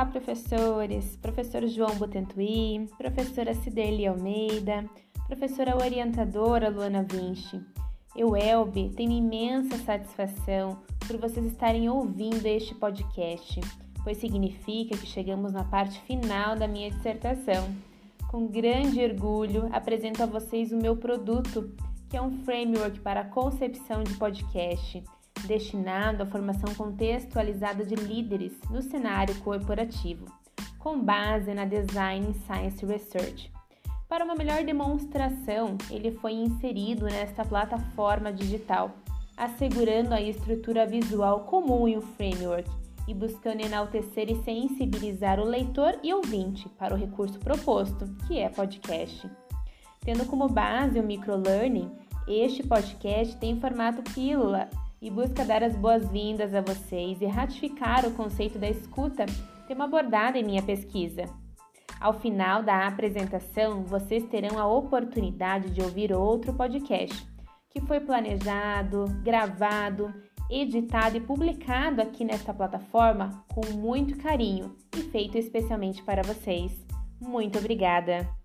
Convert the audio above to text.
Olá, professores! Professor João Butentuí, professora Ciderli Almeida, professora orientadora Luana Vinci. Eu, Elbe, tenho imensa satisfação por vocês estarem ouvindo este podcast, pois significa que chegamos na parte final da minha dissertação. Com grande orgulho, apresento a vocês o meu produto, que é um framework para a concepção de podcast destinado à formação contextualizada de líderes no cenário corporativo, com base na Design Science Research. Para uma melhor demonstração, ele foi inserido nesta plataforma digital, assegurando a estrutura visual comum em um framework e buscando enaltecer e sensibilizar o leitor e ouvinte para o recurso proposto, que é podcast. Tendo como base o microlearning, este podcast tem formato pílula e busca dar as boas-vindas a vocês e ratificar o conceito da escuta tema abordado em minha pesquisa. Ao final da apresentação, vocês terão a oportunidade de ouvir outro podcast que foi planejado, gravado, editado e publicado aqui nesta plataforma com muito carinho e feito especialmente para vocês. Muito obrigada!